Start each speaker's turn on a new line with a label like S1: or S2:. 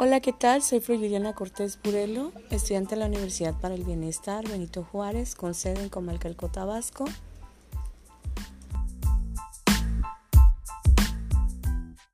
S1: Hola, ¿qué tal? Soy Liliana Cortés Burelo, estudiante de la Universidad para el Bienestar Benito Juárez, con sede en Comalcalco, Tabasco.